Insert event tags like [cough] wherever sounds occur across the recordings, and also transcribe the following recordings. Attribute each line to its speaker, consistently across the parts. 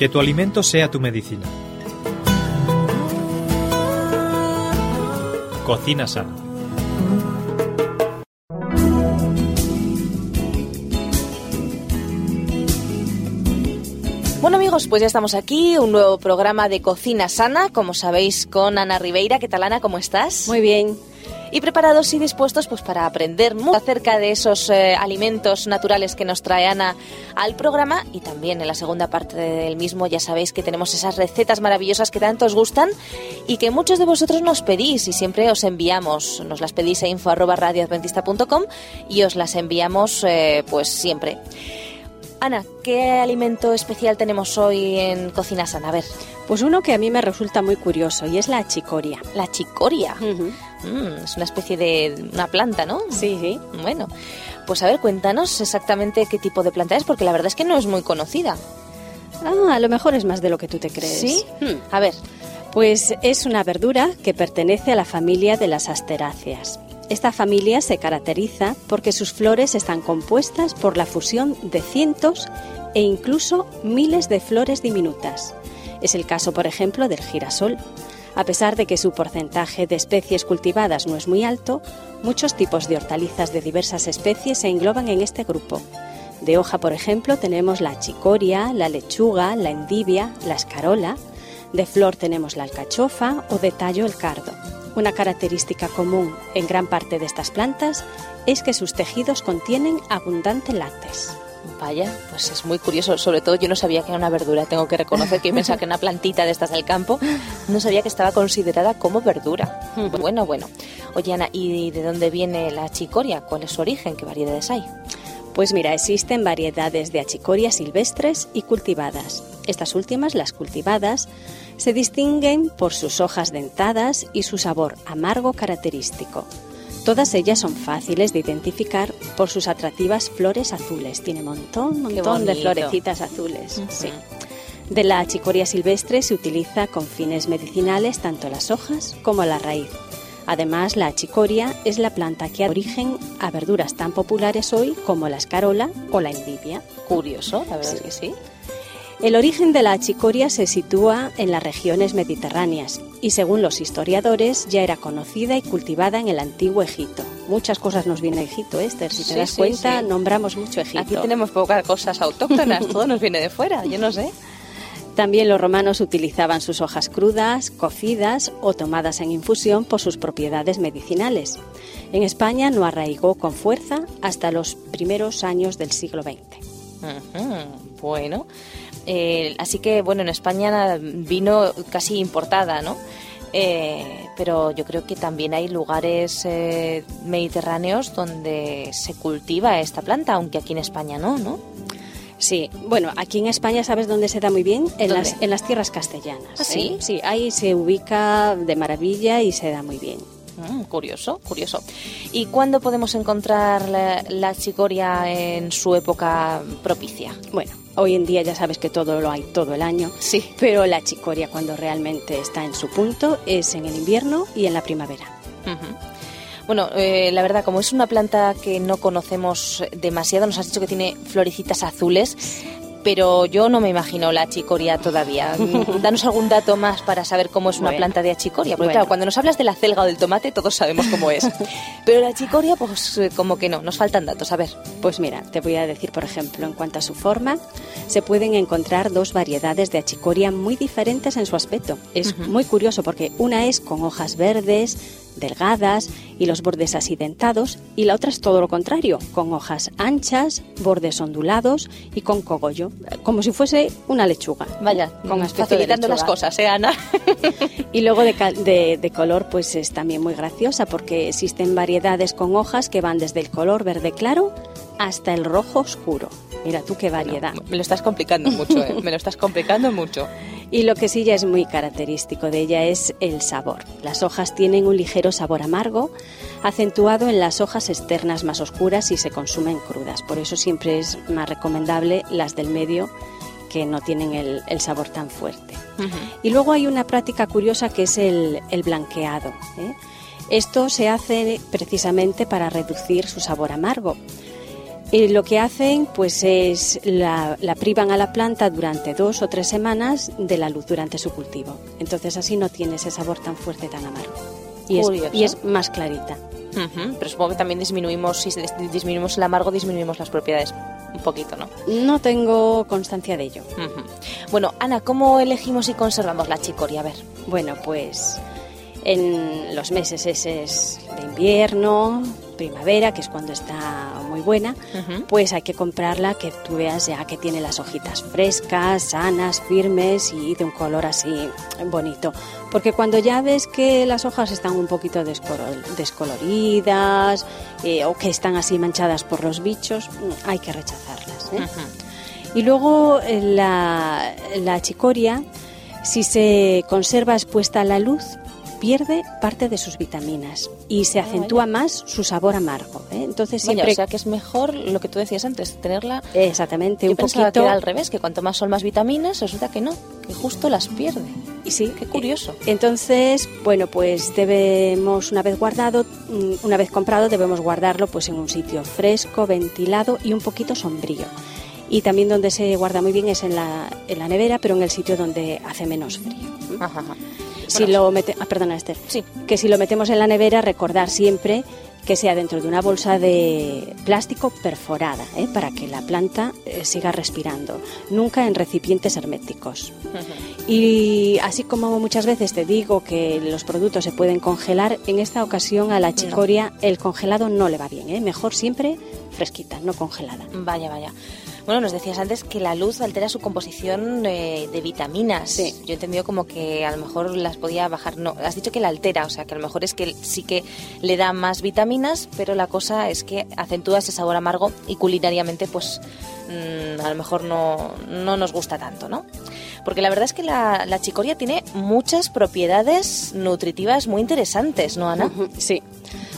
Speaker 1: Que tu alimento sea tu medicina. Cocina sana.
Speaker 2: Bueno amigos, pues ya estamos aquí, un nuevo programa de Cocina Sana, como sabéis, con Ana Ribeira. ¿Qué tal Ana? ¿Cómo estás?
Speaker 3: Muy bien.
Speaker 2: Y preparados y dispuestos pues para aprender mucho acerca de esos eh, alimentos naturales que nos trae Ana al programa y también en la segunda parte del mismo ya sabéis que tenemos esas recetas maravillosas que tanto os gustan y que muchos de vosotros nos pedís y siempre os enviamos, nos las pedís a info@radioadventista.com y os las enviamos eh, pues siempre. Ana, ¿qué alimento especial tenemos hoy en Cocina Sana? A ver.
Speaker 3: Pues uno que a mí me resulta muy curioso y es la chicoria.
Speaker 2: La chicoria. Mm, es una especie de una planta, ¿no?
Speaker 3: Sí, sí.
Speaker 2: Bueno, pues a ver, cuéntanos exactamente qué tipo de planta es, porque la verdad es que no es muy conocida.
Speaker 3: Ah, a lo mejor es más de lo que tú te crees.
Speaker 2: ¿Sí?
Speaker 3: Hmm.
Speaker 2: A ver.
Speaker 3: Pues es una verdura que pertenece a la familia de las asteráceas. Esta familia se caracteriza porque sus flores están compuestas por la fusión de cientos e incluso miles de flores diminutas. Es el caso, por ejemplo, del girasol. A pesar de que su porcentaje de especies cultivadas no es muy alto, muchos tipos de hortalizas de diversas especies se engloban en este grupo. De hoja, por ejemplo, tenemos la chicoria, la lechuga, la endivia, la escarola. De flor tenemos la alcachofa o de tallo el cardo. Una característica común en gran parte de estas plantas es que sus tejidos contienen abundante látex.
Speaker 2: Pues es muy curioso. Sobre todo yo no sabía que era una verdura. Tengo que reconocer que yo pensaba que era una plantita de estas del campo. No sabía que estaba considerada como verdura. Bueno, bueno. Oye, Ana, ¿y de dónde viene la chicoria? ¿Cuál es su origen? ¿Qué variedades hay?
Speaker 3: Pues mira, existen variedades de achicorias silvestres y cultivadas. Estas últimas, las cultivadas, se distinguen por sus hojas dentadas y su sabor amargo característico. Todas ellas son fáciles de identificar por sus atractivas flores azules. Tiene montón, montón de florecitas azules. sí. De la chicoria silvestre se utiliza con fines medicinales tanto las hojas como la raíz. Además, la chicoria es la planta que da origen a verduras tan populares hoy como la escarola o la endivia.
Speaker 2: Curioso, la verdad es que sí.
Speaker 3: El origen de la chicoria se sitúa en las regiones mediterráneas y según los historiadores ya era conocida y cultivada en el antiguo Egipto. Muchas cosas nos viene de Egipto, Esther, si te
Speaker 2: Sí,
Speaker 3: das
Speaker 2: sí,
Speaker 3: cuenta,
Speaker 2: sí.
Speaker 3: nombramos mucho Egipto.
Speaker 2: Aquí tenemos pocas cosas autóctonas, todo nos viene de fuera, yo no sé.
Speaker 3: También los romanos utilizaban sus hojas crudas, cocidas o tomadas en infusión por sus propiedades medicinales. En España no arraigó con fuerza hasta los primeros años del siglo XX.
Speaker 2: Bueno, eh, así que bueno, en España vino casi importada, ¿no? Eh, pero yo creo que también hay lugares eh, mediterráneos donde se cultiva esta planta, aunque aquí en España no, ¿no?
Speaker 3: Sí, bueno, aquí en España, ¿sabes dónde se da muy bien? En,
Speaker 2: ¿Dónde?
Speaker 3: las, en las tierras castellanas.
Speaker 2: ¿Ah, sí?
Speaker 3: ¿eh? Sí, ahí se ubica de maravilla y se da muy bien.
Speaker 2: Mm, curioso, curioso. ¿Y cuándo podemos encontrar la, la chicoria en su época propicia?
Speaker 3: Bueno, hoy en día ya sabes que todo lo hay todo el año,
Speaker 2: Sí.
Speaker 3: pero la chicoria cuando realmente está en su punto es en el invierno y en la primavera.
Speaker 2: Bueno, eh, la verdad, como es una planta que no conocemos demasiado, nos has dicho que tiene florecitas azules, pero yo no me imagino la achicoria todavía. [laughs] Danos algún dato más para saber cómo es una
Speaker 3: Bueno.
Speaker 2: planta de achicoria, porque
Speaker 3: Bueno.
Speaker 2: claro, cuando nos hablas de la celga o del tomate todos sabemos cómo es, [laughs] pero la achicoria pues eh, como que no, nos faltan datos, a ver.
Speaker 3: Pues mira, te voy a decir, por ejemplo, en cuanto a su forma, se pueden encontrar dos variedades de achicoria muy diferentes en su aspecto. Es muy curioso porque una es con hojas verdes, delgadas y los bordes así dentados, y la otra es todo lo contrario, con hojas anchas, bordes ondulados y con cogollo, como si fuese una lechuga.
Speaker 2: Vaya,
Speaker 3: con
Speaker 2: facilitando las cosas, ¿eh, Ana? [laughs]
Speaker 3: Y luego de- de color, pues es también muy graciosa porque existen variedades con hojas que van desde el color verde claro hasta el rojo oscuro. Mira tú qué variedad.
Speaker 2: Me lo estás complicando mucho, ¿eh? Me lo estás complicando mucho. [laughs]
Speaker 3: Y lo que sí ya es muy característico de ella es el sabor. Las hojas tienen un ligero sabor amargo, acentuado en las hojas externas más oscuras y se consumen crudas. Por eso siempre es más recomendable las del medio que no tienen el, el sabor tan fuerte. Y luego hay una práctica curiosa que es el, el blanqueado. ¿eh? Esto se hace precisamente para reducir su sabor amargo. Eh, lo que hacen pues es la, la privan a la planta durante dos o tres semanas de la luz durante su cultivo. Entonces así no tiene ese sabor tan fuerte, tan amargo. Y es, y es más clarita.
Speaker 2: Ujú, Pero supongo que también disminuimos, si dis- disminuimos el amargo, disminuimos las propiedades un poquito, ¿no?
Speaker 3: No tengo constancia de ello.
Speaker 2: Bueno, Ana, ¿cómo elegimos y conservamos la chicoria? A ver.
Speaker 3: Bueno, pues en los meses eses de invierno, primavera, que es cuando está muy buena, pues hay que comprarla que tú veas ya que tiene las hojitas frescas, sanas, firmes y de un color así bonito. Porque cuando ya ves que las hojas están un poquito descolo- descoloridas eh, o que están así manchadas por los bichos, mm, hay que rechazarlas. ¿eh? Y luego eh, la, la chicoria, si se conserva expuesta a la luz, pierde parte de sus vitaminas y se
Speaker 2: Ah,
Speaker 3: acentúa más su sabor amargo. ¿eh? Entonces
Speaker 2: Vaya,
Speaker 3: siempre...
Speaker 2: o sea que es mejor lo que tú decías antes, tenerla...
Speaker 3: Exactamente,
Speaker 2: Yo
Speaker 3: un poquito...
Speaker 2: que era al revés, que cuanto más son más vitaminas, resulta que no, que justo las pierde.
Speaker 3: Y sí,
Speaker 2: Qué curioso.
Speaker 3: Entonces, bueno, pues debemos, una vez guardado, mm, una vez comprado, debemos guardarlo pues en un sitio fresco, ventilado y un poquito sombrío. Y también donde se guarda muy bien es en la, en la nevera, pero en el sitio donde hace menos frío.
Speaker 2: Ajá, ajá.
Speaker 3: Si lo mete, ah, perdona Esther,
Speaker 2: Sí.
Speaker 3: que si lo metemos en la nevera recordar siempre que sea dentro de una bolsa de plástico perforada, ¿eh? para que la planta eh, siga respirando, nunca en recipientes herméticos. Y así como muchas veces te digo que los productos se pueden congelar, en esta ocasión a la chicoria el congelado no le va bien, ¿eh? mejor siempre fresquita, no congelada.
Speaker 2: Vaya, vaya. Bueno, nos decías antes que la luz altera su composición eh, de vitaminas.
Speaker 3: Sí.
Speaker 2: Yo he entendido como que a lo mejor las podía bajar. No, has dicho que la altera, o sea que a lo mejor es que sí que le da más vitaminas, pero la cosa es que acentúa ese sabor amargo y culinariamente, pues mm, a lo mejor no, no nos gusta tanto, ¿no? Porque la verdad es que la, la chicoria tiene muchas propiedades nutritivas muy interesantes, ¿no, Ana?
Speaker 3: Sí.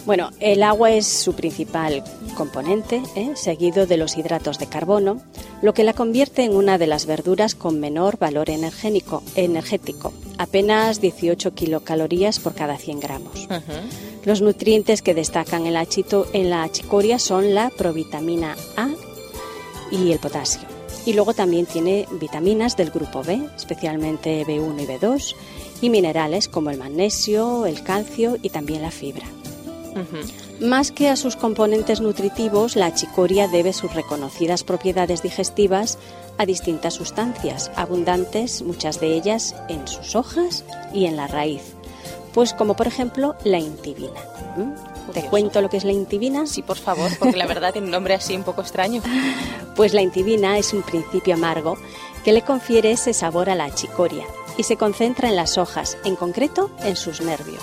Speaker 3: Bueno, el agua es su principal componente, ¿eh? seguido de los hidratos de carbono, lo que la convierte en una de las verduras con menor valor energénico, energético, apenas 18 kilocalorías por cada 100 gramos. Los nutrientes que destacan en la, chito- en la chicoria son la provitamina A y el potasio. Y luego también tiene vitaminas del grupo B, especialmente B1 y B2, y minerales como el magnesio, el calcio y también la fibra. Más que a sus componentes nutritivos, la chicoria debe sus reconocidas propiedades digestivas a distintas sustancias, abundantes muchas de ellas en sus hojas y en la raíz, pues como por ejemplo la intibina. ¿Mm? ¿Te cuento lo que es la intibina?
Speaker 2: Sí, por favor, porque la verdad tiene un nombre así un poco extraño. [laughs]
Speaker 3: Pues la intibina es un principio amargo que le confiere ese sabor a la chicoria y se concentra en las hojas, en concreto en sus nervios.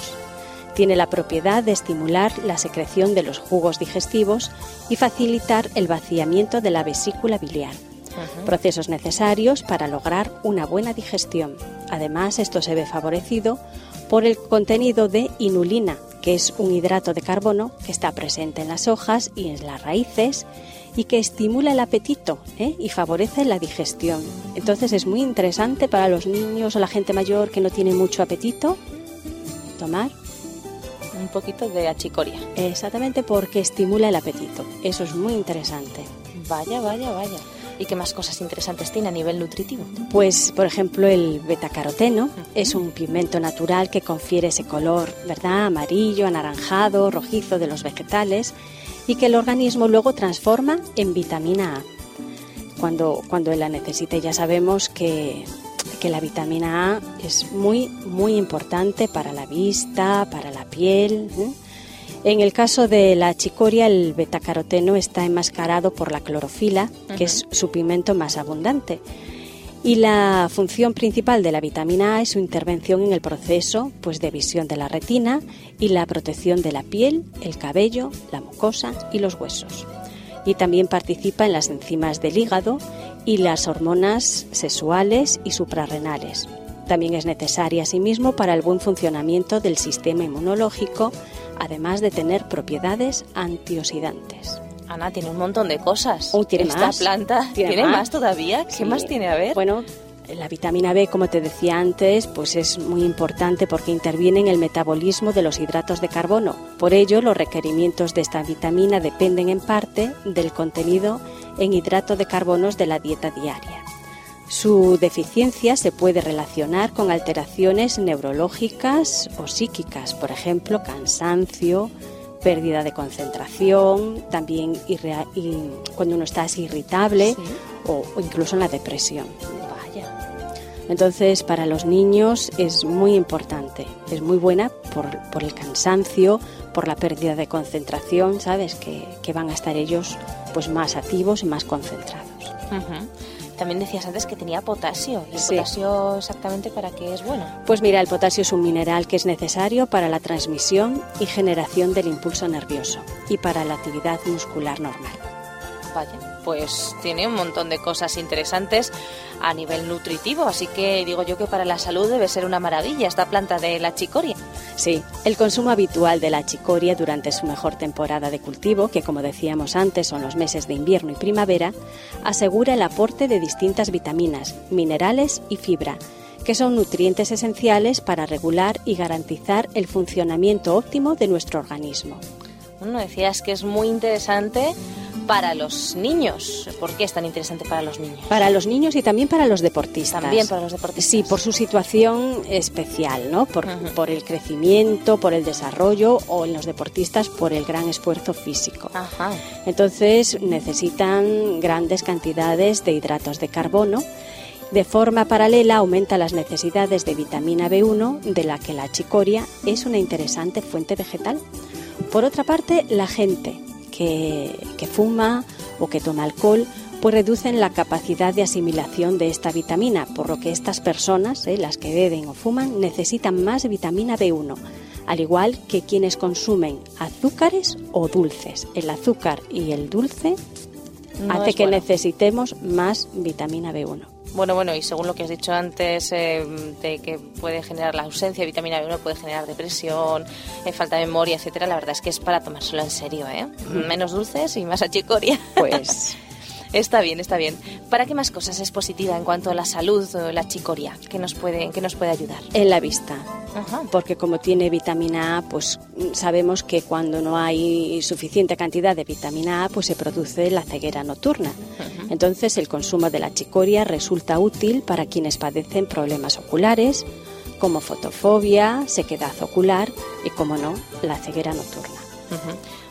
Speaker 3: Tiene la propiedad de estimular la secreción de los jugos digestivos y facilitar el vaciamiento de la vesícula biliar, procesos necesarios para lograr una buena digestión. Además, esto se ve favorecido por el contenido de inulina, que es un hidrato de carbono que está presente en las hojas y en las raíces y que estimula el apetito ¿eh? y favorece la digestión. Entonces es muy interesante para los niños o la gente mayor que no tiene mucho apetito tomar
Speaker 2: Un poquito de achicoria.
Speaker 3: exactamente porque estimula el apetito. Eso es muy interesante.
Speaker 2: Vaya, vaya, vaya. ¿Y qué más cosas interesantes tiene a nivel nutritivo?
Speaker 3: Pues, por ejemplo, el betacaroteno es un pigmento natural que confiere ese color, ¿verdad? Amarillo, anaranjado, rojizo de los vegetales y que el organismo luego transforma en vitamina A. Cuando, cuando la necesite ya sabemos que, que la vitamina A es muy, muy importante para la vista, para la piel. ¿eh? En el caso de la chicoria, el betacaroteno está enmascarado por la clorofila, que es su pigmento más abundante. Y la función principal de la vitamina A es su intervención en el proceso pues, de visión de la retina y la protección de la piel, el cabello, la mucosa y los huesos. Y también participa en las enzimas del hígado y las hormonas sexuales y suprarrenales. También es necesaria asimismo para el buen funcionamiento del sistema inmunológico, además de tener propiedades antioxidantes.
Speaker 2: Ana tiene un montón de cosas.
Speaker 3: Oh, tiene
Speaker 2: Esta
Speaker 3: más.
Speaker 2: planta
Speaker 3: Tiene
Speaker 2: tiene,
Speaker 3: más.
Speaker 2: más. todavía. ¿Qué
Speaker 3: Sí.
Speaker 2: más tiene? A ver.
Speaker 3: Bueno, la vitamina B, como te decía antes, pues es muy importante porque interviene en el metabolismo de los hidratos de carbono. Por ello, los requerimientos de esta vitamina dependen en parte del contenido en hidrato de carbonos de la dieta diaria. Su deficiencia se puede relacionar con alteraciones neurológicas o psíquicas, por ejemplo, cansancio, pérdida de concentración, también cuando uno está así irritable o, incluso en la depresión. Vaya. Entonces, para los niños es muy importante, es muy buena por, el cansancio, por la pérdida de concentración, ¿sabes? Que, van a estar ellos pues más activos y más concentrados.
Speaker 2: También decías antes que tenía potasio. ¿Y el potasio exactamente para qué es bueno?
Speaker 3: Pues mira, el potasio es un mineral que es necesario para la transmisión y generación del impulso nervioso y para la actividad muscular normal.
Speaker 2: Vaya, pues tiene un montón de cosas interesantes a nivel nutritivo, así que digo yo que para la salud debe ser una maravilla esta planta de la chicoria.
Speaker 3: Sí, el consumo habitual de la chicoria durante su mejor temporada de cultivo, que como decíamos antes son los meses de invierno y primavera, asegura el aporte de distintas vitaminas, minerales y fibra, que son nutrientes esenciales para regular y garantizar el funcionamiento óptimo de nuestro organismo.
Speaker 2: Bueno, decías que es muy interesante para los niños. ¿Por qué es tan interesante para los niños?
Speaker 3: Para los niños y también para los deportistas.
Speaker 2: También para los deportistas.
Speaker 3: Sí, por su situación especial, ¿no? Por, por el crecimiento, por el desarrollo o en los deportistas por el gran esfuerzo físico.
Speaker 2: Ajá.
Speaker 3: Entonces necesitan grandes cantidades de hidratos de carbono. De forma paralela aumenta las necesidades de vitamina B1, de la que la chicoria es una interesante fuente vegetal. Por otra parte, la gente que, fuma o que toma alcohol, pues reducen la capacidad de asimilación de esta vitamina, por lo que estas personas, eh, las que beben o fuman, necesitan más vitamina B1, al igual que quienes consumen azúcares o dulces. El azúcar y el dulce hace que necesitemos más vitamina B1.
Speaker 2: Bueno, bueno, y según lo que has dicho antes, eh, de que puede generar la ausencia de vitamina B1, puede generar depresión, eh, falta de memoria, etcétera, la verdad es que es para tomárselo en serio, ¿eh? Menos dulces y más [laughs] achicoria.
Speaker 3: Pues
Speaker 2: Está bien, está bien. ¿Para qué más cosas es positiva en cuanto a la salud o la chicoria? ¿Qué nos puede, qué nos puede ayudar?
Speaker 3: En la vista. Porque como tiene vitamina A, pues sabemos que cuando no hay suficiente cantidad de vitamina A, pues se produce la ceguera nocturna. Entonces el consumo de la chicoria resulta útil para quienes padecen problemas oculares, como fotofobia, sequedad ocular y, como no, la ceguera nocturna.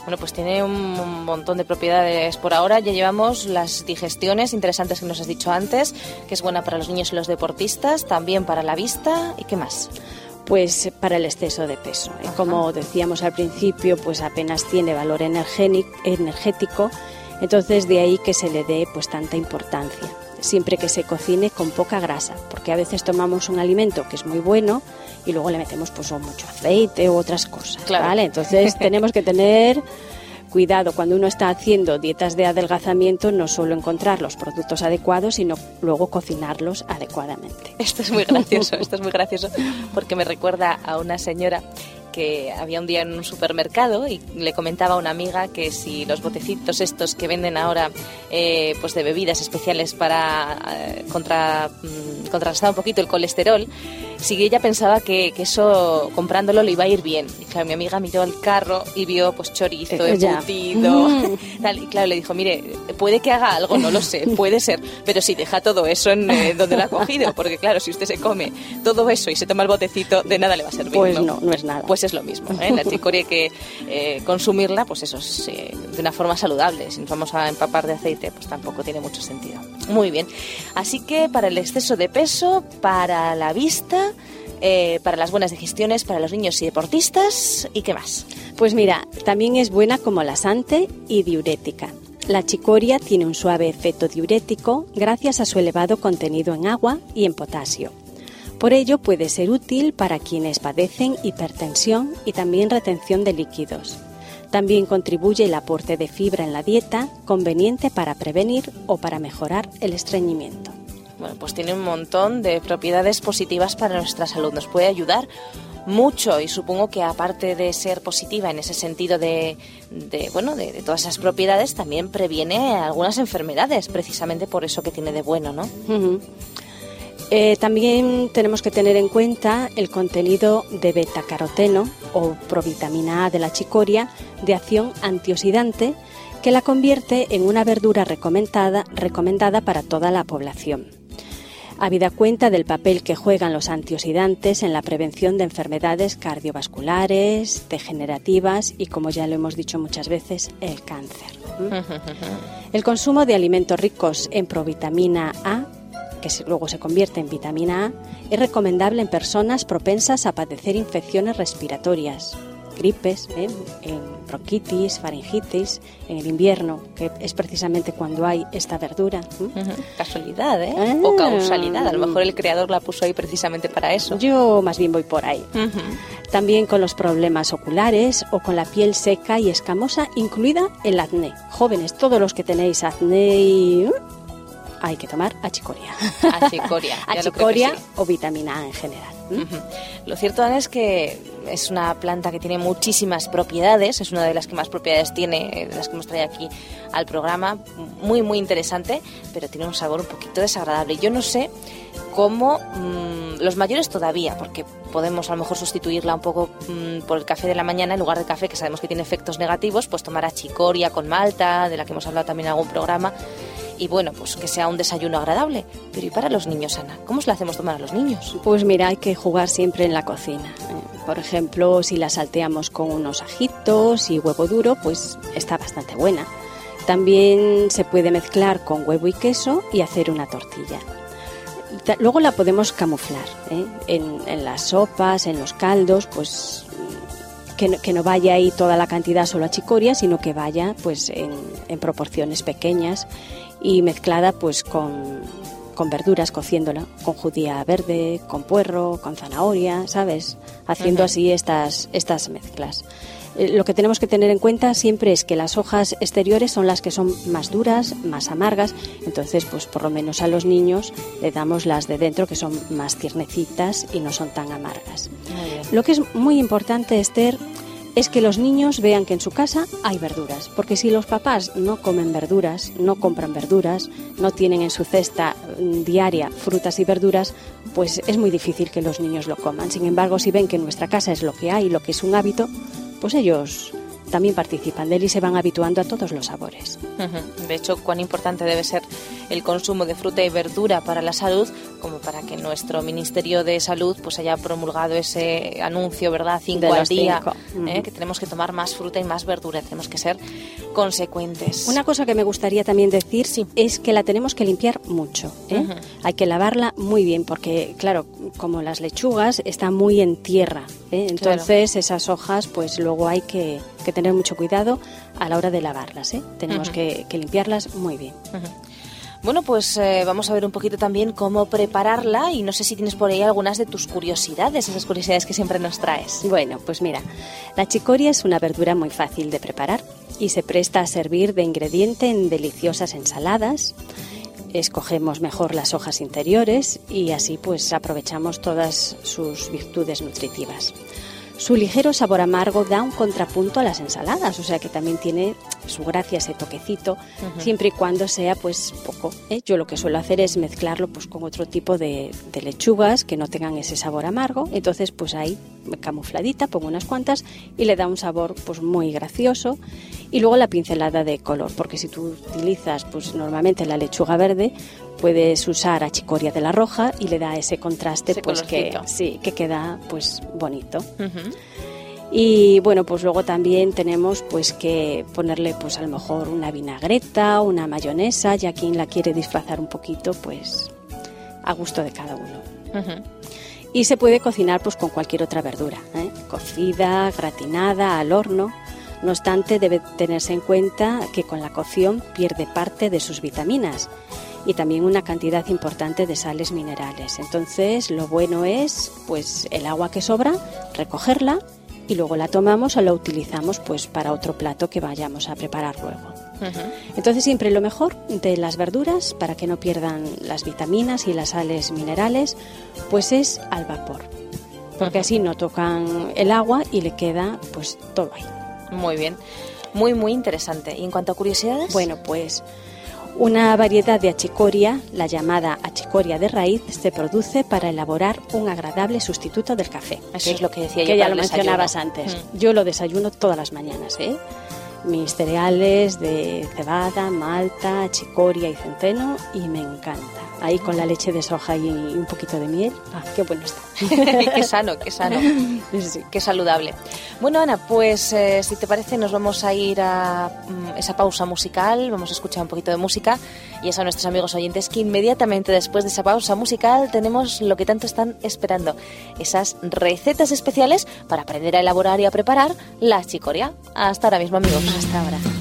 Speaker 2: Bueno, pues tiene un montón de propiedades por ahora. Ya llevamos las digestiones interesantes que nos has dicho antes, que es buena para los niños y los deportistas, también para la vista. ¿Y qué más?
Speaker 3: Pues para el exceso de peso. Como decíamos al principio, pues apenas tiene valor energético, entonces de ahí que se le dé pues tanta importancia siempre que se cocine con poca grasa, porque a veces tomamos un alimento que es muy bueno y luego le metemos pues mucho aceite u otras cosas, ¿vale? Entonces [laughs] tenemos que tener cuidado cuando uno está haciendo dietas de adelgazamiento, no solo encontrar los productos adecuados, sino luego cocinarlos adecuadamente.
Speaker 2: Esto es muy gracioso, [laughs] esto es muy gracioso, porque me recuerda a una señora que había un día en un supermercado y le comentaba a una amiga que si los botecitos estos que venden ahora eh, pues de bebidas especiales para eh, contra, mm, contrarrestar un poquito el colesterol, si ella pensaba que, eso comprándolo le iba a ir bien. Y claro, mi amiga miró al carro y vio pues chorizo, eh, embutido, mm. [laughs] y claro, le dijo, mire, puede que haga algo, no lo sé, [laughs] puede ser, pero si deja todo eso en donde lo ha cogido, [laughs] porque claro, si usted se come todo eso y se toma el botecito, de nada le va a servir.
Speaker 3: Pues no, no, es nada.
Speaker 2: Pues es lo mismo. ¿eh? La chicoria hay que eh, consumirla, pues eso, eh, de una forma saludable. Si nos vamos a empapar de aceite, pues tampoco tiene mucho sentido. Muy bien. Así que para el exceso de peso, para la vista, para las buenas digestiones, para los niños y deportistas, ¿y qué más?
Speaker 3: Pues mira, también es buena como lasante y diurética. La chicoria tiene un suave efecto diurético gracias a su elevado contenido en agua y en potasio. Por ello puede ser útil para quienes padecen hipertensión y también retención de líquidos. También contribuye el aporte de fibra en la dieta, conveniente para prevenir o para mejorar el estreñimiento.
Speaker 2: Bueno, pues tiene un montón de propiedades positivas para nuestra salud. Nos puede ayudar mucho y supongo que aparte de ser positiva en ese sentido de, bueno de, todas esas propiedades también previene algunas enfermedades precisamente por eso que tiene de bueno no
Speaker 3: Eh, también tenemos que tener en cuenta el contenido de betacaroteno o provitamina A de la chicoria de acción antioxidante que la convierte en una verdura recomendada, recomendada para toda la población. Habida cuenta del papel que juegan los antioxidantes en la prevención de enfermedades cardiovasculares, degenerativas y, como ya lo hemos dicho muchas veces, el cáncer. [laughs] El consumo de alimentos ricos en provitamina A que luego se convierte en vitamina A, es recomendable en personas propensas a padecer infecciones respiratorias, gripes, ¿eh? en bronquitis, faringitis, en el invierno, que es precisamente cuando hay esta verdura.
Speaker 2: Casualidad, ¿eh? Ah. o causalidad. A lo mejor el creador la puso ahí precisamente para eso.
Speaker 3: Yo más bien voy por ahí. También con los problemas oculares o con la piel seca y escamosa, incluida el acné. Jóvenes, todos los que tenéis acné y hay que tomar achicoria.
Speaker 2: Achicoria. [laughs]
Speaker 3: achicoria o vitamina A en general.
Speaker 2: Lo cierto, Ana, es que es una planta que tiene muchísimas propiedades, es una de las que más propiedades tiene, de las que hemos traído aquí al programa, muy, muy interesante, pero tiene un sabor un poquito desagradable. Yo no sé cómo mm, los mayores todavía, porque podemos a lo mejor sustituirla un poco mm, por el café de la mañana en lugar de café, que sabemos que tiene efectos negativos, pues tomar achicoria con malta, de la que hemos hablado también en algún programa y bueno, pues que sea un desayuno agradable. Pero ¿y para los niños, Ana? ¿Cómo se la hacemos tomar a los niños?
Speaker 3: Pues mira, hay que jugar siempre en la cocina. Por ejemplo, si la salteamos con unos ajitos y huevo duro, pues está bastante buena. También se puede mezclar con huevo y queso y hacer una tortilla. Luego la podemos camuflar ¿eh? en, las sopas, en los caldos, pues que no, vaya ahí toda la cantidad solo a chicoria, sino que vaya pues en, en proporciones pequeñas y mezclada pues con, con verduras, cociéndola, con judía verde, con puerro, con zanahoria, ¿sabes? Haciendo así estas, estas mezclas. Eh, lo que tenemos que tener en cuenta siempre es que las hojas exteriores son las que son más duras, más amargas, entonces pues por lo menos a los niños le damos las de dentro que son más tiernecitas y no son tan amargas. Lo que es muy importante, Esther, es que los niños vean que en su casa hay verduras, porque si los papás no comen verduras, no compran verduras, no tienen en su cesta mm, diaria frutas y verduras, pues es muy difícil que los niños lo coman. Sin embargo, si ven que en nuestra casa es lo que hay, lo que es un hábito, pues ellos también participan de él y se van habituando a todos los sabores.
Speaker 2: De hecho, cuán importante debe ser el consumo de fruta y verdura para la salud, como para que nuestro Ministerio de Salud pues haya promulgado ese anuncio, ¿verdad? Cinco al día, ¿eh? que tenemos que tomar más fruta y más verdura, tenemos que ser consecuentes.
Speaker 3: Una cosa que me gustaría también decir es que la tenemos que limpiar mucho. ¿eh? Hay que lavarla muy bien, porque claro, como las lechugas están muy en tierra, ¿eh? entonces esas hojas, pues luego hay que, tener mucho cuidado a la hora de lavarlas. Tenemos que, limpiarlas muy bien.
Speaker 2: Bueno, pues eh, vamos a ver un poquito también cómo prepararla y no sé si tienes por ahí algunas de tus curiosidades, esas curiosidades que siempre nos traes.
Speaker 3: Bueno, pues mira, la chicoria es una verdura muy fácil de preparar y se presta a servir de ingrediente en deliciosas ensaladas. Escogemos mejor las hojas interiores y así pues aprovechamos todas sus virtudes nutritivas. Su ligero sabor amargo da un contrapunto a las ensaladas, o sea que también tiene su gracia ese toquecito, siempre y cuando sea pues poco. ¿eh? Yo lo que suelo hacer es mezclarlo pues con otro tipo de, lechugas que no tengan ese sabor amargo, entonces pues ahí camufladita pongo unas cuantas y le da un sabor pues muy gracioso y luego la pincelada de color, porque si tú utilizas pues normalmente la lechuga verde, puedes usar achicoria de la roja y le da ese contraste pues que sí, que queda pues bonito. Y bueno, pues luego también tenemos pues que ponerle pues a lo mejor una vinagreta, una mayonesa, ya quien la quiere disfrazar un poquito, pues a gusto de cada uno. Y se puede cocinar pues con cualquier otra verdura, ¿eh? cocida, gratinada, al horno. No obstante, debe tenerse en cuenta que con la cocción pierde parte de sus vitaminas y también una cantidad importante de sales minerales. Entonces, lo bueno es pues el agua que sobra, recogerla y luego la tomamos o la utilizamos pues para otro plato que vayamos a preparar luego. Entonces siempre lo mejor de las verduras para que no pierdan las vitaminas y las sales minerales pues es al vapor porque así no tocan el agua y le queda pues todo ahí.
Speaker 2: Muy bien, muy muy interesante. ¿Y en cuanto a curiosidades?
Speaker 3: Bueno pues Una variedad de achicoria, la llamada achicoria de raíz, se produce para elaborar un agradable sustituto del café.
Speaker 2: Eso es lo que decía yo.
Speaker 3: Que ya lo
Speaker 2: desayuno.
Speaker 3: mencionabas antes.
Speaker 2: Mm.
Speaker 3: Yo lo desayuno todas las mañanas, ¿eh? Mis cereales de cebada, malta, achicoria y centeno y me encanta. Ahí con la leche de soja y un poquito de miel. Ah, qué bueno está. [laughs]
Speaker 2: qué sano, qué sano.
Speaker 3: Sí.
Speaker 2: Qué saludable. Bueno, Ana, pues eh, si te parece nos vamos a ir a mm, esa pausa musical, vamos a escuchar un poquito de música y es a nuestros amigos oyentes que inmediatamente después de esa pausa musical tenemos lo que tanto están esperando, esas recetas especiales para aprender a elaborar y a preparar la chicoria. Hasta ahora mismo, amigos.
Speaker 3: Hasta ahora.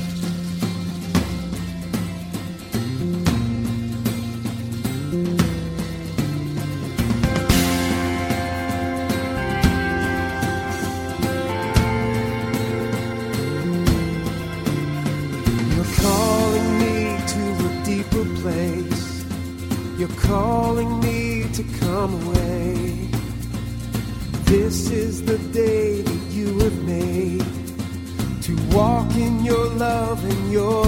Speaker 4: Calling me to come away. This is the day that you have made to walk in your love and your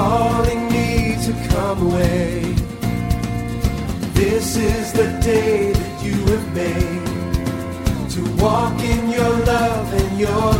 Speaker 4: calling me to come away. This is the day that you have made to walk in your love and your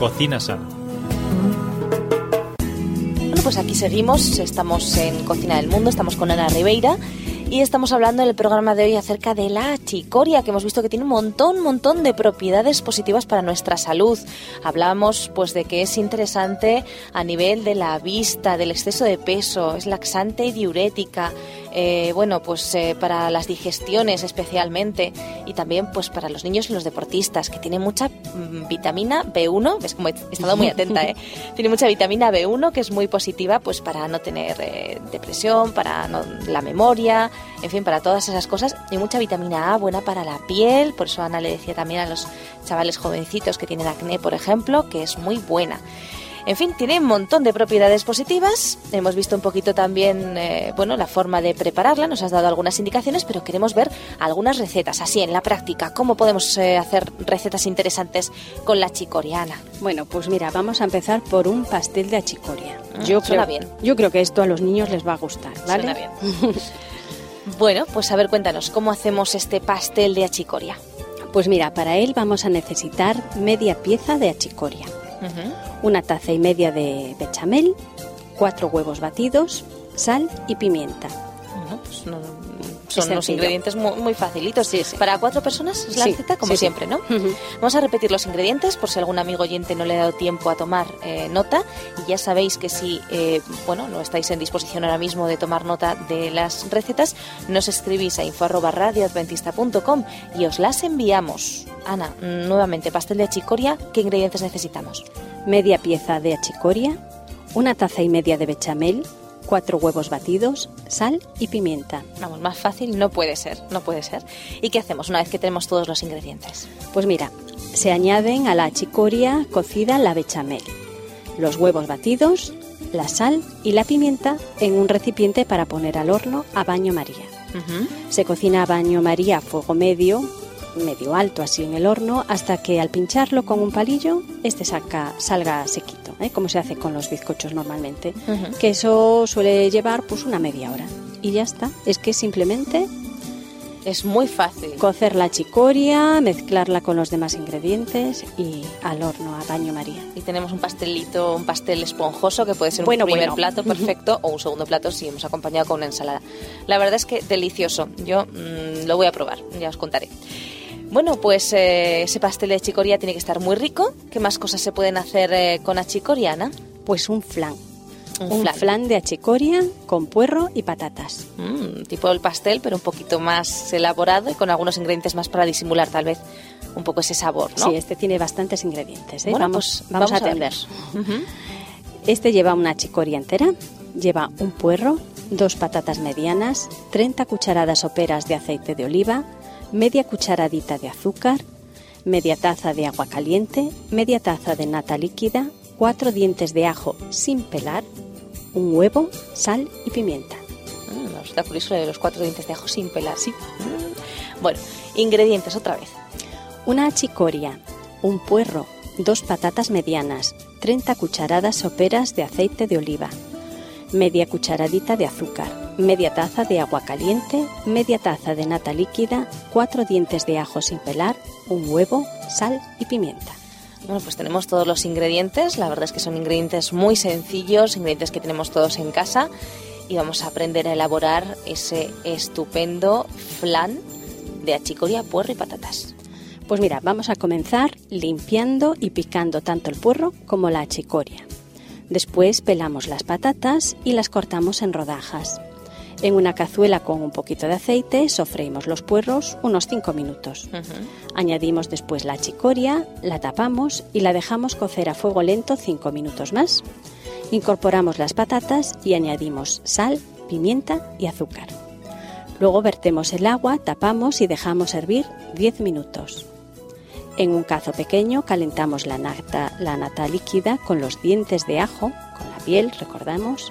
Speaker 1: Cocina sana.
Speaker 2: Bueno, pues aquí seguimos, estamos en Cocina del Mundo, estamos con Ana Ribeira y estamos hablando en el programa de hoy acerca de la chicoria, que hemos visto que tiene un montón, montón de propiedades positivas para nuestra salud. Hablamos pues de que es interesante a nivel de la vista, del exceso de peso, es laxante y diurética, eh, bueno, pues eh, para las digestiones especialmente y también pues para los niños y los deportistas, que tiene mucha mm, vitamina B1, ves como he estado muy atenta, ¿eh? [laughs] tiene mucha vitamina B1 que es muy positiva pues para no tener eh, depresión, para no- la memoria, en fin, para todas esas cosas y mucha vitamina A buena para la piel, por eso Ana le decía también a los chavales jovencitos que tienen acné, por ejemplo, que es muy buena. En fin, tiene un montón de propiedades positivas. Hemos visto un poquito también, eh, bueno, la forma de prepararla. Nos has dado algunas indicaciones, pero queremos ver algunas recetas, así en la práctica. ¿Cómo podemos eh, hacer recetas interesantes con la chicoriana?
Speaker 3: Bueno, pues mira, vamos a empezar por un pastel de achicoria.
Speaker 2: Ah,
Speaker 3: yo
Speaker 2: suena
Speaker 3: creo,
Speaker 2: bien.
Speaker 3: Yo creo que esto a los niños les va a gustar, ¿vale?
Speaker 2: Suena bien. [laughs] bueno, pues a ver, cuéntanos, ¿cómo hacemos este pastel de achicoria?
Speaker 3: Pues mira, para él vamos a necesitar media pieza de achicoria, Una taza y media de bechamel, cuatro huevos batidos, sal y pimienta.
Speaker 2: Pues no- son unos ingredientes muy, muy facilitos.
Speaker 3: Sí, sí.
Speaker 2: Para cuatro personas es la
Speaker 3: Sí,
Speaker 2: receta, como siempre, ¿no? Vamos a repetir los ingredientes por si algún amigo oyente no le ha dado tiempo a tomar eh, nota. Y ya sabéis que si eh, bueno, no estáis en disposición ahora mismo de tomar nota de las recetas, nos escribís a info@radioadventista.com y os las enviamos. Ana, nuevamente, pastel de chicoria, ¿qué ingredientes necesitamos?
Speaker 3: media pieza de achicoria, una taza y media de bechamel, cuatro huevos batidos, sal y pimienta.
Speaker 2: Vamos, más fácil no puede ser, no puede ser. ¿Y qué hacemos una vez que tenemos todos los ingredientes?
Speaker 3: Pues mira, se añaden a la achicoria cocida la bechamel, los huevos batidos, la sal y la pimienta en un recipiente para poner al horno a baño María. Se cocina a baño María a fuego medio, medio alto así en el horno, hasta que al pincharlo con un palillo, este saca, salga sequito, ¿eh? como se hace con los bizcochos normalmente. Que eso suele llevar pues una media hora. Y ya está, es que simplemente
Speaker 2: Es muy fácil.
Speaker 3: cocer la chicoria, mezclarla con los demás ingredientes y al horno a baño María.
Speaker 2: Y tenemos un pastelito, un pastel esponjoso que puede ser
Speaker 3: Bueno,
Speaker 2: un primer
Speaker 3: bueno.
Speaker 2: plato perfecto o un segundo plato si hemos acompañado con una ensalada. La verdad es que delicioso. Yo mm, lo voy a probar, ya os contaré. Bueno, pues eh, ese pastel de chicoria tiene que estar muy rico. ¿Qué más cosas se pueden hacer eh, con achicoriana?
Speaker 3: Pues un flan.
Speaker 2: Un
Speaker 3: Un,
Speaker 2: flan.
Speaker 3: flan. de achicoria con puerro y patatas.
Speaker 2: Mm, tipo el pastel, pero un poquito más elaborado y con algunos ingredientes más para disimular tal vez un poco ese sabor, ¿no?
Speaker 3: Sí, este tiene bastantes ingredientes. ¿eh?
Speaker 2: Bueno,
Speaker 3: vamos,
Speaker 2: pues
Speaker 3: vamos,
Speaker 2: vamos
Speaker 3: a atender. Este lleva una chicoria entera, lleva un puerro, dos patatas medianas, 30 cucharadas soperas de aceite de oliva, media cucharadita de azúcar, media taza de agua caliente, media taza de nata líquida, cuatro dientes de ajo sin pelar, un huevo, sal y pimienta.
Speaker 2: Mm, resulta curioso lo de los cuatro dientes de ajo sin pelar. Sí. Mm. Bueno, ingredientes otra vez.
Speaker 3: Una achicoria, un puerro, dos patatas medianas, 30 cucharadas soperas de aceite de oliva, media cucharadita de azúcar, media taza de agua caliente, media taza de nata líquida, cuatro dientes de ajo sin pelar, un huevo, sal y pimienta.
Speaker 2: Bueno, pues tenemos todos los ingredientes. La verdad es que son ingredientes muy sencillos, ingredientes que tenemos todos en casa. Y vamos a aprender a elaborar ese estupendo flan de achicoria, puerro y patatas.
Speaker 3: Pues mira, vamos a comenzar limpiando y picando tanto el puerro como la achicoria. Después pelamos las patatas y las cortamos en rodajas. En una cazuela con un poquito de aceite sofreímos los puerros unos 5 minutos. Añadimos después la chicoria, la tapamos y la dejamos cocer a fuego lento 5 minutos más. Incorporamos las patatas y añadimos sal, pimienta y azúcar. Luego vertemos el agua, tapamos y dejamos hervir 10 minutos. En un cazo pequeño calentamos la nata, la nata líquida con los dientes de ajo, piel, recordamos,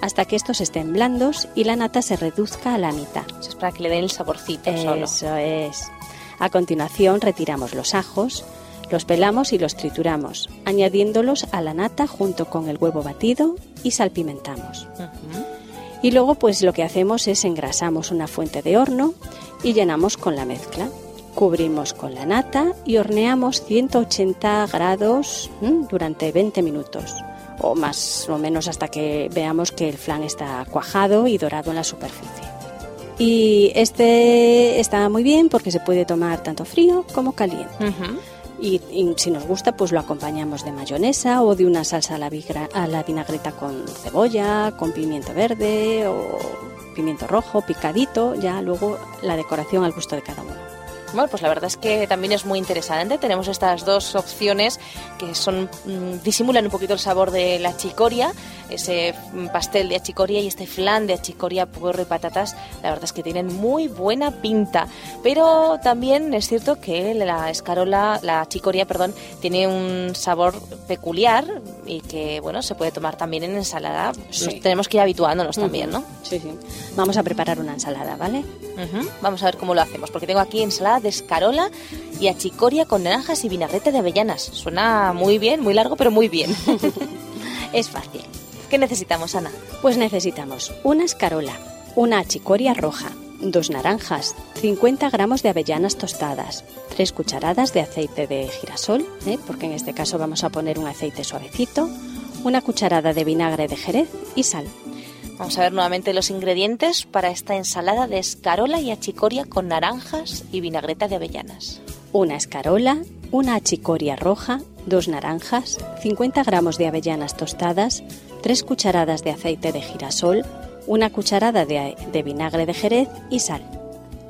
Speaker 3: hasta que estos estén blandos y la nata se reduzca a la mitad.
Speaker 2: Eso es para que le den el saborcito solo.
Speaker 3: Eso es. A continuación retiramos los ajos, los pelamos y los trituramos, añadiéndolos a la nata junto con el huevo batido y salpimentamos. Y luego pues lo que hacemos es engrasamos una fuente de horno y llenamos con la mezcla. Cubrimos con la nata y horneamos 180 grados ¿m? durante 20 minutos o más o menos hasta que veamos que el flan está cuajado y dorado en la superficie. Y este está muy bien porque se puede tomar tanto frío como caliente. Y, y si nos gusta, pues lo acompañamos de mayonesa o de una salsa a la, vigra- a la vinagreta con cebolla, con pimiento verde o pimiento rojo, picadito, ya luego la decoración al gusto de cada uno.
Speaker 2: Bueno, pues la verdad es que también es muy interesante. Tenemos estas dos opciones que son mm, disimulan un poquito el sabor de la chicoria, ese mm, pastel de achicoria y este flan de achicoria, puerro y patatas. La verdad es que tienen muy buena pinta. Pero también es cierto que la escarola, la chicoria, perdón, tiene un sabor peculiar y que, bueno, se puede tomar también en ensalada.
Speaker 3: Sí.
Speaker 2: Tenemos que ir habituándonos también, ¿no?
Speaker 3: Sí, sí. Vamos a preparar una ensalada, ¿vale?
Speaker 2: Vamos a ver cómo lo hacemos, porque tengo aquí ensalada de escarola y achicoria con naranjas y vinagrete de avellanas. Suena muy bien, muy largo, pero muy bien. [laughs]
Speaker 3: Es fácil.
Speaker 2: ¿Qué necesitamos, Ana?
Speaker 3: Pues necesitamos una escarola, una achicoria roja, dos naranjas, 50 gramos de avellanas tostadas, tres cucharadas de aceite de girasol, ¿eh? porque en este caso vamos a poner un aceite suavecito, una cucharada de vinagre de jerez y sal.
Speaker 2: Vamos a ver nuevamente los ingredientes para esta ensalada de escarola y achicoria con naranjas y vinagreta de avellanas.
Speaker 3: Una escarola, una achicoria roja, dos naranjas, 50 gramos de avellanas tostadas, tres cucharadas de aceite de girasol, una cucharada de, de vinagre de jerez y sal.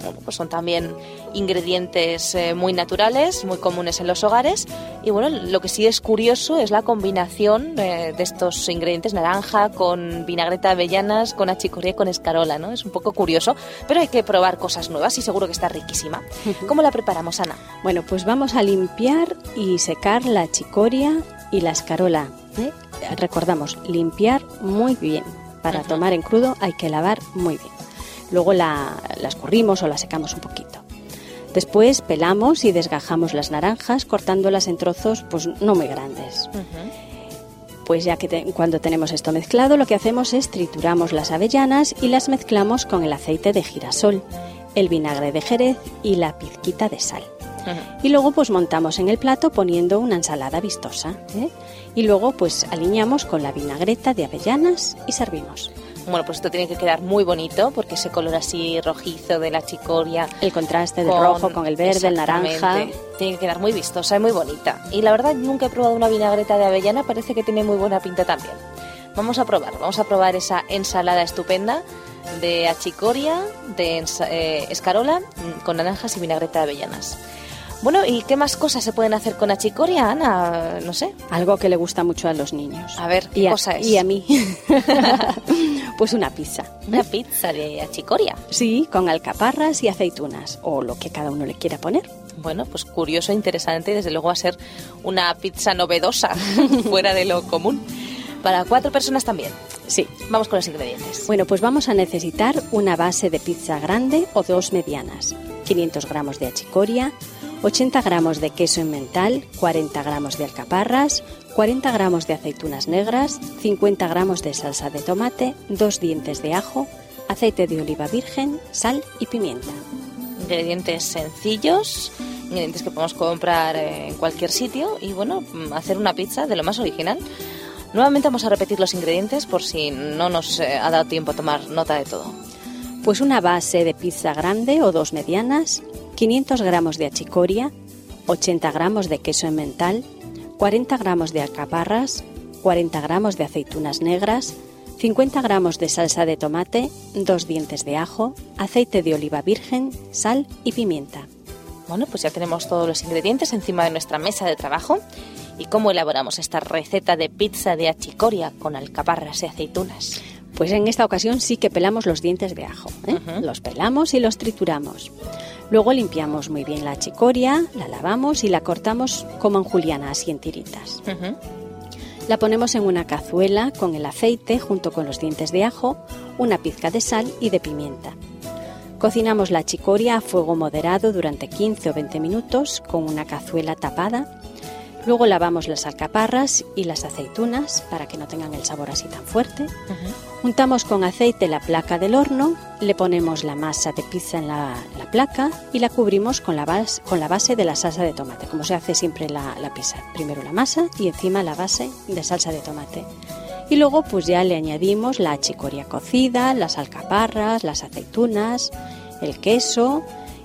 Speaker 2: Bueno, pues son también ingredientes eh, muy naturales, muy comunes en los hogares. Y bueno, lo que sí es curioso es la combinación eh, de estos ingredientes, naranja con vinagreta de avellanas, con achicoria y con escarola, ¿no? Es un poco curioso, pero hay que probar cosas nuevas y seguro que está riquísima. ¿Cómo la preparamos, Ana?
Speaker 3: Bueno, pues vamos a limpiar y secar la chicoria y la escarola. ¿eh? Recordamos, limpiar muy bien. Para tomar en crudo hay que lavar muy bien. Luego la, la escurrimos o la secamos un poquito. Después pelamos y desgajamos las naranjas cortándolas en trozos pues no muy grandes. Pues ya que te- cuando tenemos esto mezclado, lo que hacemos es trituramos las avellanas y las mezclamos con el aceite de girasol, el vinagre de jerez y la pizquita de sal. Y luego pues montamos en el plato poniendo una ensalada vistosa. ¿eh? Y luego pues alineamos con la vinagreta de avellanas y servimos.
Speaker 2: Bueno, pues esto tiene que quedar muy bonito porque ese color así rojizo de la chicoria
Speaker 3: El contraste del rojo con el verde, el naranja.
Speaker 2: Tiene que quedar muy vistosa y muy bonita. Y la verdad, nunca he probado una vinagreta de avellana, parece que tiene muy buena pinta también. Vamos a probar, vamos a probar esa ensalada estupenda de achicoria, de eh, escarola, mm, con naranjas y vinagreta de avellanas. Bueno, ¿y qué más cosas se pueden hacer con achicoria, Ana? No sé.
Speaker 3: Algo que le gusta mucho a los niños.
Speaker 2: A ver, ¿qué
Speaker 3: y a,
Speaker 2: cosa es?
Speaker 3: Y a mí. [laughs] pues una pizza.
Speaker 2: Una pizza de achicoria.
Speaker 3: Sí, con alcaparras y aceitunas, o lo que cada uno le quiera poner.
Speaker 2: Bueno, pues curioso, interesante y desde luego va a ser una pizza novedosa, [laughs] fuera de lo común. Para cuatro personas también.
Speaker 3: Sí.
Speaker 2: Vamos con los ingredientes.
Speaker 3: Bueno, pues vamos a necesitar una base de pizza grande o dos medianas, 500 gramos de achicoria, 80 gramos de queso emmental, 40 gramos de alcaparras, 40 gramos de aceitunas negras, 50 gramos de salsa de tomate, dos dientes de ajo, aceite de oliva virgen, sal y pimienta.
Speaker 2: Ingredientes sencillos, ingredientes que podemos comprar en cualquier sitio y bueno, hacer una pizza de lo más original. Nuevamente vamos a repetir los ingredientes por si no nos eh, ha dado tiempo a tomar nota de todo.
Speaker 3: Pues una base de pizza grande o dos medianas, 500 gramos de achicoria, 80 gramos de queso emmental, 40 gramos de alcaparras, 40 gramos de aceitunas negras, 50 gramos de salsa de tomate, dos dientes de ajo, aceite de oliva virgen, sal y pimienta.
Speaker 2: Bueno, pues ya tenemos todos los ingredientes encima de nuestra mesa de trabajo. ¿Y cómo elaboramos esta receta de pizza de achicoria con alcaparras y aceitunas?
Speaker 3: Pues en esta ocasión sí que pelamos los dientes de ajo. ¿eh? Los pelamos y los trituramos. Luego limpiamos muy bien la chicoria, la lavamos y la cortamos como en juliana, así en tiritas. La ponemos en una cazuela con el aceite junto con los dientes de ajo, una pizca de sal y de pimienta. Cocinamos la chicoria a fuego moderado durante 15 o 20 minutos con una cazuela tapada. Luego lavamos las alcaparras y las aceitunas para que no tengan el sabor así tan fuerte. Untamos con aceite la placa del horno, le ponemos la masa de pizza en la, la placa y la cubrimos con la, base, con la base de la salsa de tomate, como se hace siempre la, la pizza. Primero la masa y encima la base de salsa de tomate. Y luego pues ya le añadimos la chicoria cocida, las alcaparras, las aceitunas, el queso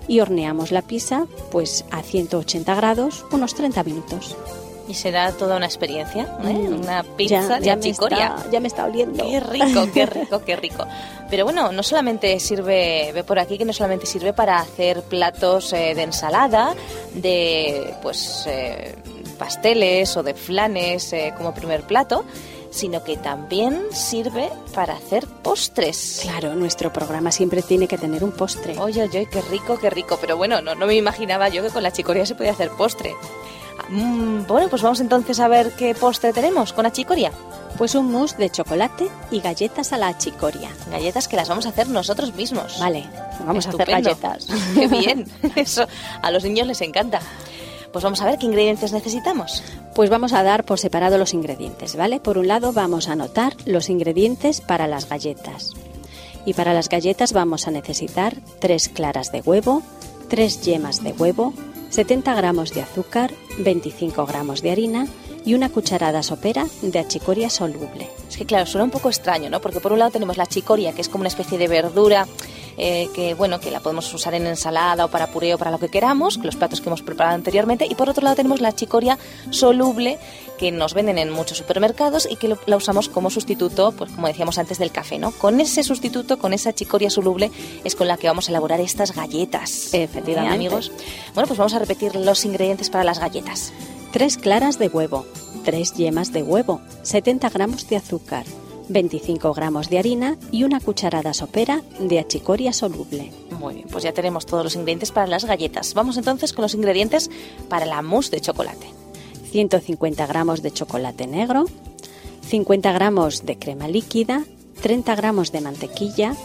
Speaker 3: y horneamos la pizza pues a 180 grados unos 30 minutos.
Speaker 2: Y será toda una experiencia, ¿eh?
Speaker 3: Mm,
Speaker 2: una pizza
Speaker 3: ya,
Speaker 2: de
Speaker 3: ya me está- ya me está oliendo.
Speaker 2: Qué rico, qué [laughs] rico, qué rico. Pero bueno, no solamente sirve, ve por aquí que no solamente sirve para hacer platos eh, de ensalada, de pues eh, pasteles o de flanes eh, como primer plato, sino que también sirve para hacer postres.
Speaker 3: Claro, nuestro programa siempre tiene que tener un postre.
Speaker 2: Oye, oye, qué rico, qué rico. Pero bueno, no, no me imaginaba yo que con la chicoria se podía hacer postre. Ah, mm, bueno, pues vamos entonces a ver qué postre tenemos con la chicoria.
Speaker 3: Pues un mousse de chocolate y galletas a la chicoria.
Speaker 2: Galletas que las vamos a hacer nosotros mismos.
Speaker 3: Vale, vamos a
Speaker 2: Estupendo.
Speaker 3: hacer galletas. [laughs]
Speaker 2: Qué bien, eso a los niños les encanta. Pues vamos a ver qué ingredientes necesitamos.
Speaker 3: Pues vamos a dar por separado los ingredientes, ¿vale? Por un lado vamos a anotar los ingredientes para las galletas. Y para las galletas vamos a necesitar 3 claras de huevo, 3 yemas de huevo, 70 gramos de azúcar, 25 gramos de harina y una cucharada sopera de achicoria soluble.
Speaker 2: Es que claro, suena un poco extraño, ¿no? Porque por un lado tenemos la chicoria, que es como una especie de verdura eh, que, bueno, que la podemos usar en ensalada o para puré o para lo que queramos, los platos que hemos preparado anteriormente. Y por otro lado tenemos la chicoria soluble, que nos venden en muchos supermercados y que lo- la usamos como sustituto, pues como decíamos antes, del café, ¿no? Con ese sustituto, con esa chicoria soluble, es con la que vamos a elaborar estas galletas.
Speaker 3: Efectivamente.
Speaker 2: ¿Eh, amigos? Bueno, pues vamos a repetir los ingredientes para las galletas.
Speaker 3: 3 claras de huevo, 3 yemas de huevo, 70 gramos de azúcar, 25 gramos de harina y una cucharada sopera de achicoria soluble.
Speaker 2: Muy bien, pues ya tenemos todos los ingredientes para las galletas. Vamos entonces con los ingredientes para la mousse de chocolate.
Speaker 3: 150 gramos de chocolate negro, 50 gramos de crema líquida, 30 gramos de mantequilla,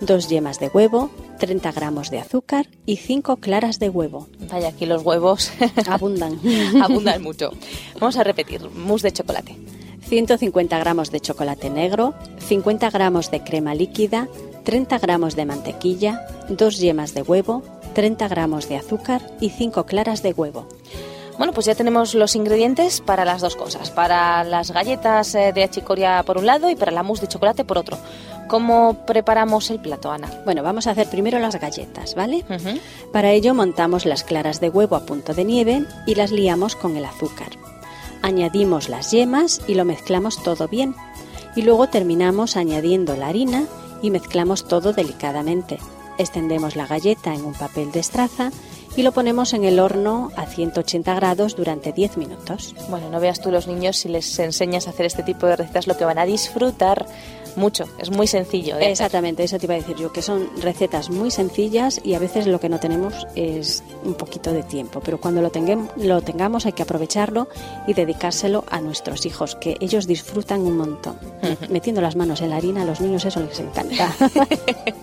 Speaker 3: 2 yemas de huevo, 30 gramos de azúcar y 5 claras de huevo.
Speaker 2: Vaya, aquí los huevos [laughs]
Speaker 3: Abundan.
Speaker 2: abundan mucho. Vamos a repetir, mousse de chocolate.
Speaker 3: 150 gramos de chocolate negro, 50 gramos de crema líquida, 30 gramos de mantequilla, 2 yemas de huevo, 30 gramos de azúcar y 5 claras de huevo.
Speaker 2: Bueno, pues ya tenemos los ingredientes para las dos cosas, para las galletas eh, de achicoria por un lado y para la mousse de chocolate por otro. ¿Cómo preparamos el plato, Ana?
Speaker 3: Bueno, vamos a hacer primero las galletas, ¿vale? Para ello montamos las claras de huevo a punto de nieve y las liamos con el azúcar. Añadimos las yemas y lo mezclamos todo bien. Y luego terminamos añadiendo la harina y mezclamos todo delicadamente. Extendemos la galleta en un papel de estraza y lo ponemos en el horno a 180 grados durante 10 minutos.
Speaker 2: Bueno, no veas tú los niños si les enseñas a hacer este tipo de recetas lo que van a disfrutar mucho. Es muy sencillo. de hacer.
Speaker 3: Exactamente, eso te iba a decir yo, que son recetas muy sencillas y a veces lo que no tenemos es un poquito de tiempo, pero cuando lo, tenguem- lo tengamos hay que aprovecharlo y dedicárselo a nuestros hijos, que ellos disfrutan un montón. Metiendo las manos en la harina, a los niños eso les encanta. [laughs]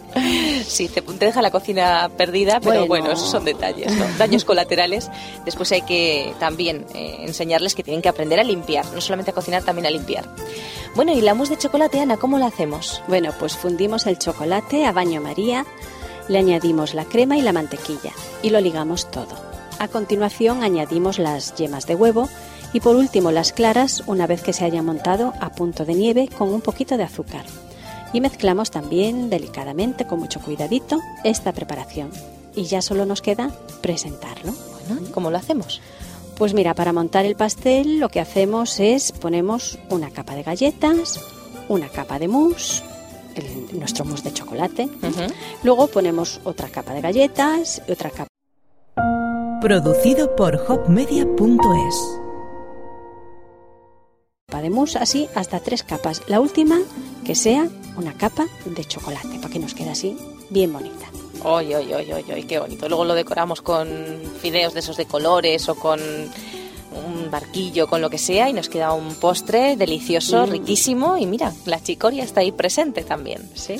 Speaker 2: Sí, te, te deja la cocina perdida, pero
Speaker 3: Bueno.
Speaker 2: bueno, esos son detalles, ¿no? daños colaterales. Después hay que también eh, enseñarles que tienen que aprender a limpiar, no solamente a cocinar, también a limpiar. Bueno, y la mousse de chocolate, Ana, ¿cómo la hacemos?
Speaker 3: bueno, pues fundimos el chocolate a baño María, le añadimos la crema y la mantequilla y lo ligamos todo. A continuación añadimos las yemas de huevo y por último las claras una vez que se haya montado a punto de nieve con un poquito de azúcar. Y mezclamos también delicadamente, con mucho cuidadito, esta preparación. Y ya solo nos queda presentarlo.
Speaker 2: Bueno, ¿y ¿cómo lo hacemos?
Speaker 3: Pues mira, para montar el pastel lo que hacemos es ponemos una capa de galletas, una capa de mousse, el- nuestro mousse de chocolate. Luego ponemos otra capa de galletas y otra capa
Speaker 5: Producido por hopmedia.es.
Speaker 3: de mousse, así hasta tres capas. La última que sea una capa de chocolate, para que nos quede así bien bonita.
Speaker 2: Oye, oye, oye, oye, qué bonito. Luego lo decoramos con fideos de esos de colores o con un barquillo, con lo que sea, y nos queda un postre delicioso,
Speaker 3: Mm.
Speaker 2: riquísimo. Y mira, la chicoria está ahí presente también.
Speaker 3: Sí.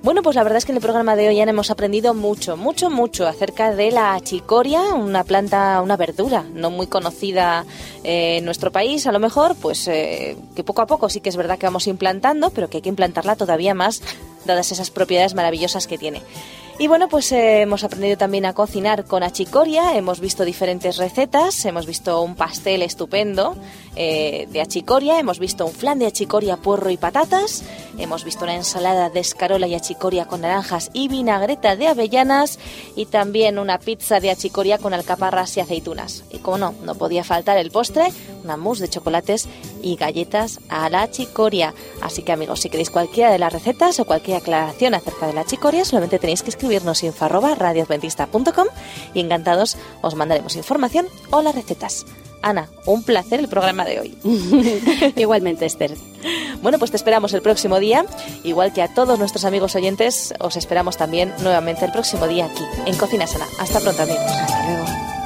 Speaker 2: Bueno, pues la verdad es que en el programa de hoy ya hemos aprendido mucho, mucho, mucho acerca de la chicoria, una planta, una verdura no muy conocida eh, en nuestro país, a lo mejor, pues eh, que poco a poco sí que es verdad que vamos implantando, pero que hay que implantarla todavía más, dadas esas propiedades maravillosas que tiene. Y bueno, pues eh, hemos aprendido también a cocinar con achicoria, hemos visto diferentes recetas, hemos visto un pastel estupendo eh, de achicoria, hemos visto un flan de achicoria, puerro y patatas, hemos visto una ensalada de escarola y achicoria con naranjas y vinagreta de avellanas y también una pizza de achicoria con alcaparras y aceitunas. Y como no, no podía faltar el postre, una mousse de chocolates y galletas a la chicoria. Así que amigos, si queréis cualquiera de las recetas o cualquier aclaración acerca de la chicoria, solamente tenéis que escribirnos info arroba radioadventista.com y encantados os mandaremos información o las recetas. Ana, un placer el programa de hoy. [laughs]
Speaker 3: Igualmente, Esther.
Speaker 2: Bueno, pues te esperamos el próximo día, igual que a todos nuestros amigos oyentes, os esperamos también nuevamente el próximo día aquí, en Cocina Sana. Hasta pronto amigos.
Speaker 3: Hasta luego.